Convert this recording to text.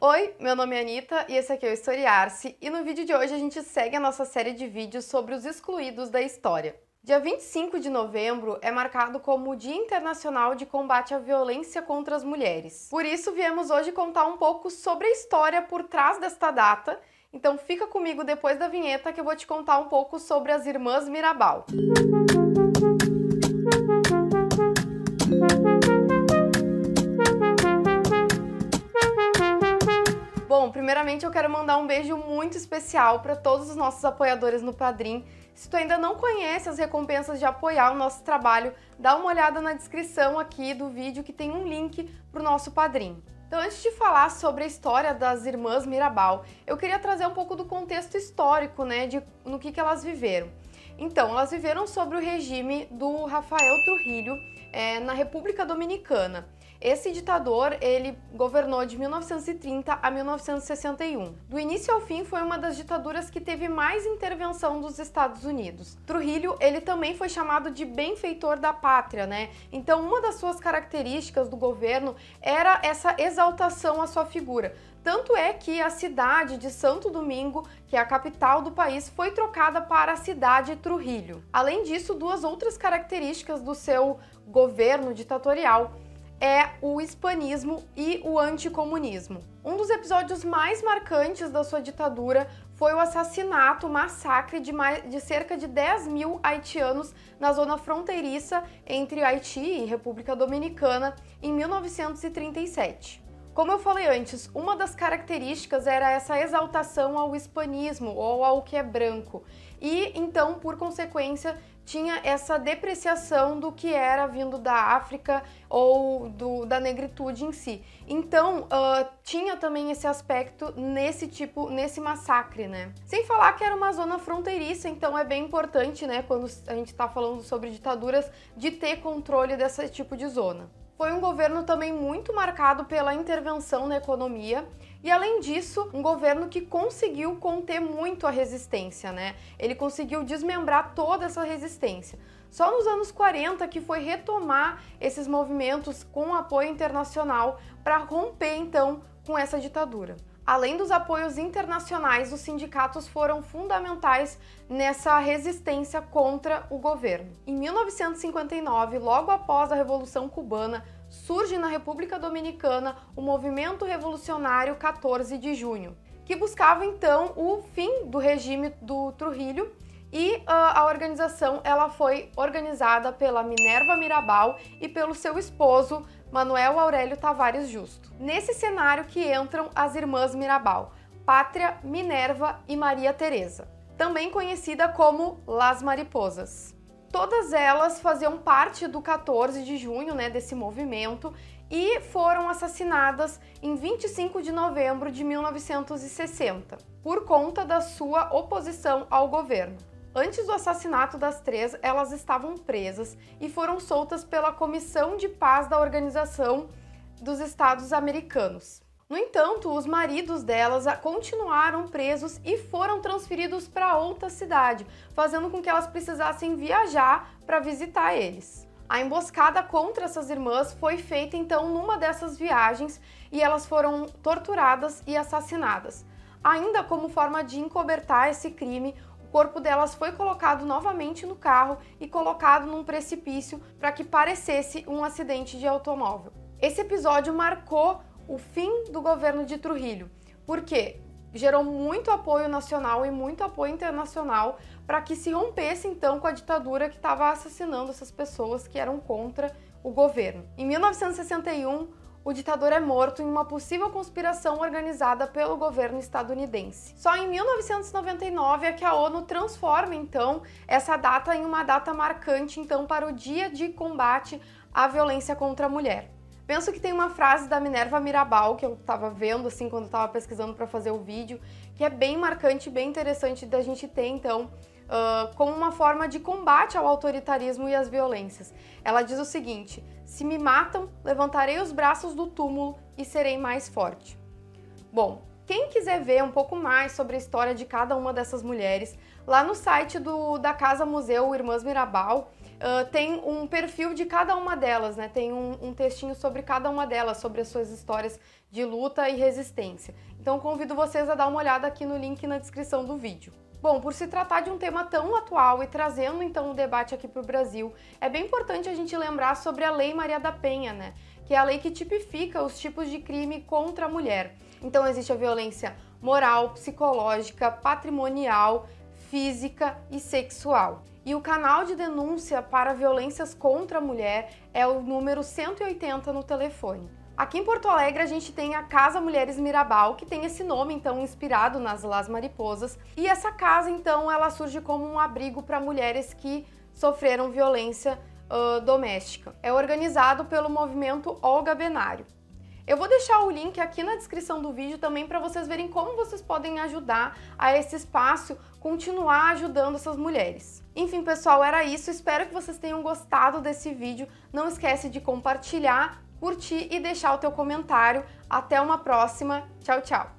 Oi, meu nome é Anitta e esse aqui é o Historiar-se e no vídeo de hoje a gente segue a nossa série de vídeos sobre os excluídos da história. Dia 25 de novembro é marcado como o Dia Internacional de Combate à Violência contra as Mulheres. Por isso viemos hoje contar um pouco sobre a história por trás desta data, então fica comigo depois da vinheta que eu vou te contar um pouco sobre as Irmãs Mirabal. Bom, mandar um beijo muito especial para todos os nossos apoiadores no Padrim. Se tu ainda não conhece as recompensas de apoiar o nosso trabalho, dá uma olhada na descrição aqui do vídeo que tem um link para o nosso Padrim. Então, antes de falar sobre a história das irmãs Mirabal, eu queria trazer um pouco do contexto histórico, né, de no que, que elas viveram. Então, elas viveram sobre o regime do Rafael Trujillo é, na República Dominicana. Esse ditador, ele governou de 1930 a 1961. Do início ao fim, foi uma das ditaduras que teve mais intervenção dos Estados Unidos. Trujillo, ele também foi chamado de benfeitor da pátria, né? Então, uma das suas características do governo era essa exaltação à sua figura. Tanto é que a cidade de Santo Domingo, que é a capital do país, foi trocada para a cidade Trujillo. Além disso, duas outras características do seu governo ditatorial é o hispanismo e o anticomunismo. Um dos episódios mais marcantes da sua ditadura foi o assassinato, o massacre de, mais, de cerca de 10 mil haitianos na zona fronteiriça entre Haiti e República Dominicana em 1937. Como eu falei antes, uma das características era essa exaltação ao hispanismo ou ao que é branco. E então, por consequência, tinha essa depreciação do que era vindo da África ou do, da negritude em si. Então, uh, tinha também esse aspecto nesse tipo, nesse massacre, né? Sem falar que era uma zona fronteiriça, então é bem importante, né, quando a gente está falando sobre ditaduras, de ter controle desse tipo de zona. Foi um governo também muito marcado pela intervenção na economia e, além disso, um governo que conseguiu conter muito a resistência, né? Ele conseguiu desmembrar toda essa resistência. Só nos anos 40 que foi retomar esses movimentos com apoio internacional para romper então com essa ditadura. Além dos apoios internacionais, os sindicatos foram fundamentais nessa resistência contra o governo. Em 1959, logo após a Revolução Cubana, surge na República Dominicana o Movimento Revolucionário 14 de Junho, que buscava então o fim do regime do Trujillo e uh, a organização ela foi organizada pela Minerva Mirabal e pelo seu esposo Manuel Aurélio Tavares Justo. Nesse cenário que entram as irmãs Mirabal, Pátria, Minerva e Maria Teresa, também conhecida como Las Mariposas. Todas elas faziam parte do 14 de junho, né, desse movimento, e foram assassinadas em 25 de novembro de 1960, por conta da sua oposição ao governo. Antes do assassinato das três, elas estavam presas e foram soltas pela Comissão de Paz da Organização dos Estados Americanos. No entanto, os maridos delas continuaram presos e foram transferidos para outra cidade, fazendo com que elas precisassem viajar para visitar eles. A emboscada contra essas irmãs foi feita então numa dessas viagens e elas foram torturadas e assassinadas. Ainda como forma de encobertar esse crime, o corpo delas foi colocado novamente no carro e colocado num precipício para que parecesse um acidente de automóvel. Esse episódio marcou o fim do governo de Trujillo, porque gerou muito apoio nacional e muito apoio internacional para que se rompesse então com a ditadura que estava assassinando essas pessoas que eram contra o governo. Em 1961, o ditador é morto em uma possível conspiração organizada pelo governo estadunidense. Só em 1999 é que a ONU transforma então essa data em uma data marcante então para o Dia de Combate à Violência contra a Mulher. Penso que tem uma frase da Minerva Mirabal que eu estava vendo assim quando estava pesquisando para fazer o vídeo, que é bem marcante, bem interessante da gente ter então uh, como uma forma de combate ao autoritarismo e às violências. Ela diz o seguinte: se me matam, levantarei os braços do túmulo e serei mais forte. Bom, quem quiser ver um pouco mais sobre a história de cada uma dessas mulheres, lá no site do, da Casa Museu Irmãs Mirabal, uh, tem um perfil de cada uma delas, né? Tem um, um textinho sobre cada uma delas, sobre as suas histórias de luta e resistência. Então convido vocês a dar uma olhada aqui no link na descrição do vídeo. Bom, por se tratar de um tema tão atual e trazendo então o debate aqui para o Brasil, é bem importante a gente lembrar sobre a Lei Maria da Penha, né? Que é a lei que tipifica os tipos de crime contra a mulher. Então existe a violência moral, psicológica, patrimonial, física e sexual. E o canal de denúncia para violências contra a mulher é o número 180 no telefone. Aqui em Porto Alegre a gente tem a Casa Mulheres Mirabal, que tem esse nome então inspirado nas Las Mariposas, e essa casa então ela surge como um abrigo para mulheres que sofreram violência uh, doméstica. É organizado pelo movimento Olga Benário. Eu vou deixar o link aqui na descrição do vídeo também para vocês verem como vocês podem ajudar a esse espaço continuar ajudando essas mulheres. Enfim, pessoal, era isso. Espero que vocês tenham gostado desse vídeo. Não esquece de compartilhar curtir e deixar o teu comentário. Até uma próxima. Tchau, tchau!